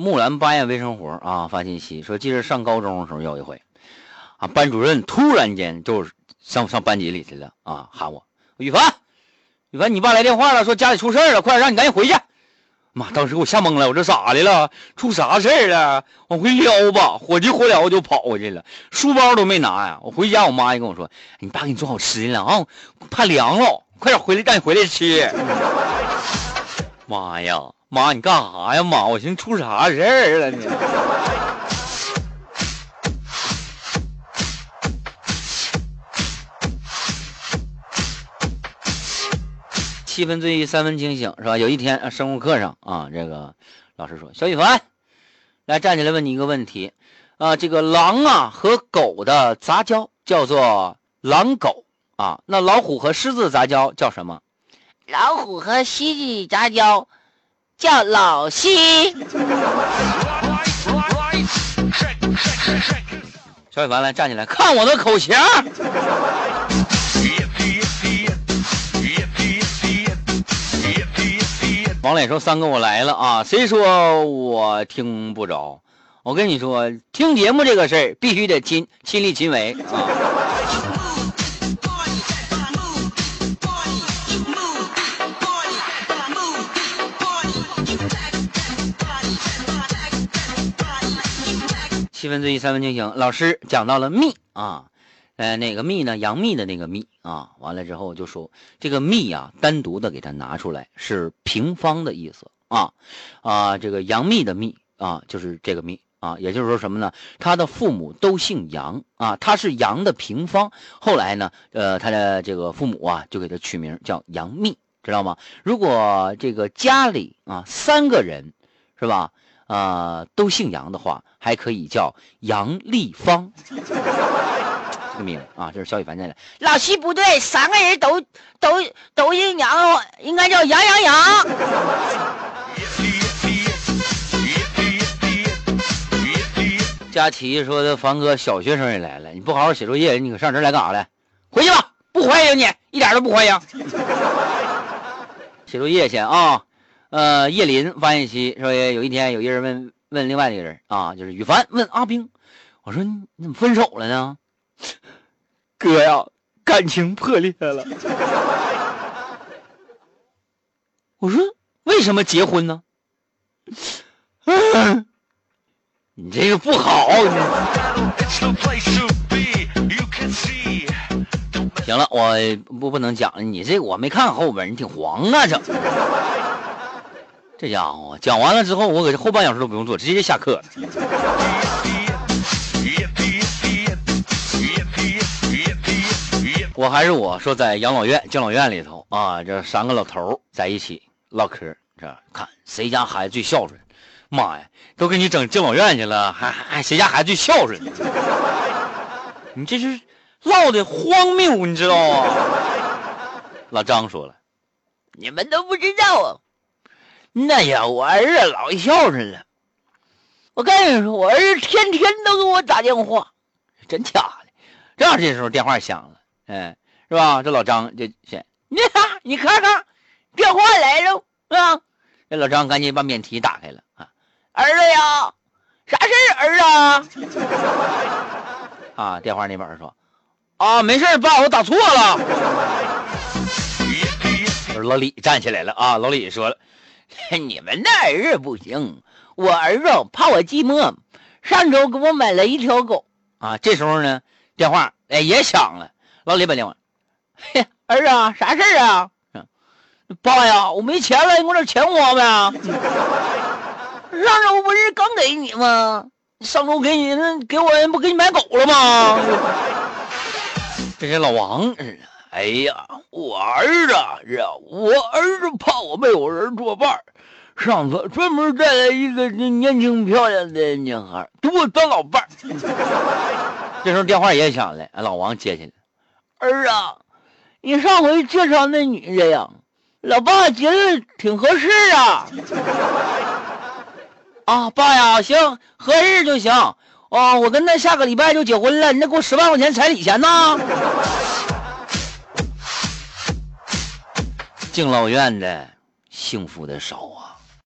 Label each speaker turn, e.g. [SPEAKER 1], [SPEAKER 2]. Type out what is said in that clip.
[SPEAKER 1] 木兰八夜微生活啊发信息说，记得上高中的时候有一回，啊，班主任突然间就上上班级里去了啊，喊我雨凡，雨凡，你爸来电话了，说家里出事了，快点让你赶紧回去。妈，当时给我吓懵了，我这咋的了？出啥事儿了？往回撩吧，火急火燎就跑过去了，书包都没拿呀。我回家，我妈就跟我说：“你爸给你做好吃的了啊，怕凉了，快点回来，让你回来吃。”妈呀，妈，你干啥呀？妈，我寻思出啥事儿了你？七分醉意，三分清醒，是吧？有一天，生物课上啊，这个老师说：“小雨凡，来站起来，问你一个问题啊，这个狼啊和狗的杂交叫做狼狗啊，那老虎和狮子杂交叫什么？
[SPEAKER 2] 老虎和蜥蜴杂交叫老西。
[SPEAKER 1] 小雨凡，来站起来，看我的口型。”王磊说：“三哥，我来了啊！谁说我听不着？我跟你说，听节目这个事儿必须得亲亲力亲为啊！”七分醉意，三分清醒。老师讲到了蜜啊。呃，哪个蜜呢？杨幂的那个幂啊，完了之后就说这个幂啊，单独的给它拿出来是平方的意思啊啊，这个杨幂的幂啊，就是这个幂啊，也就是说什么呢？他的父母都姓杨啊，他是杨的平方。后来呢，呃，他的这个父母啊，就给他取名叫杨幂，知道吗？如果这个家里啊三个人是吧啊都姓杨的话，还可以叫杨丽芳。这个名啊，这是小雨凡在的。
[SPEAKER 2] 老七不对，三个人都都都姓杨，应该叫杨杨杨。
[SPEAKER 1] 佳琪说的，凡哥，小学生也来了，你不好好写作业，你可上这来干啥来？回去吧，不欢迎你，一点都不欢迎。写作业去啊。呃，叶林发信息说，有一天有一人问问另外一个人啊，就是羽凡问阿兵，我说你怎么分手了呢？哥呀，感情破裂了。我说为什么结婚呢？你这个不好。行了，我不不能讲了。你这个我没看后边，你挺黄啊，整。这家伙讲完了之后，我搁这后半小时都不用做，直接下课。我还是我说，在养老院、敬老院里头啊，这三个老头在一起唠嗑，这看谁家孩子最孝顺。妈呀，都给你整敬老院去了，还还谁家孩子最孝顺？你这是唠的荒谬，你知道吗？老张说了，
[SPEAKER 2] 你们都不知道啊。
[SPEAKER 1] 那呀，我儿子老孝顺了。
[SPEAKER 2] 我跟你说，我儿子天天都给我打电话，
[SPEAKER 1] 真假的？正好这时候电话响了。哎，是吧？这老张就先，
[SPEAKER 2] 你看，你看看，电话来了，是吧？
[SPEAKER 1] 这老张赶紧把免提打开了啊，
[SPEAKER 2] 儿子呀，啥事儿，儿子？
[SPEAKER 1] 啊，电话那边说，啊，没事爸，我打错了。老李站起来了啊，老李说了，
[SPEAKER 2] 你们那儿子不行，我儿子怕我寂寞，上周给我买了一条狗
[SPEAKER 1] 啊。这时候呢，电话哎也响了。老李把电话，
[SPEAKER 2] 嘿，儿子，啥事儿啊？爸呀，我没钱了，你给我点钱花呗。上周不是刚给你吗？上周给你，那给我不给你买狗了吗？
[SPEAKER 1] 这是老王
[SPEAKER 3] 哎呀，我儿子呀，我儿子怕我没有人作伴，上次专门带来一个年轻漂亮的女孩，给我当老伴。
[SPEAKER 1] 这时候电话也响了，老王接起来。
[SPEAKER 2] 儿啊，你上回介绍那女的呀，老爸觉得挺合适啊。啊，爸呀，行，合适就行。啊，我跟他下个礼拜就结婚了，你得给我十万块钱彩礼钱呢。
[SPEAKER 1] 敬老院的幸福的少啊。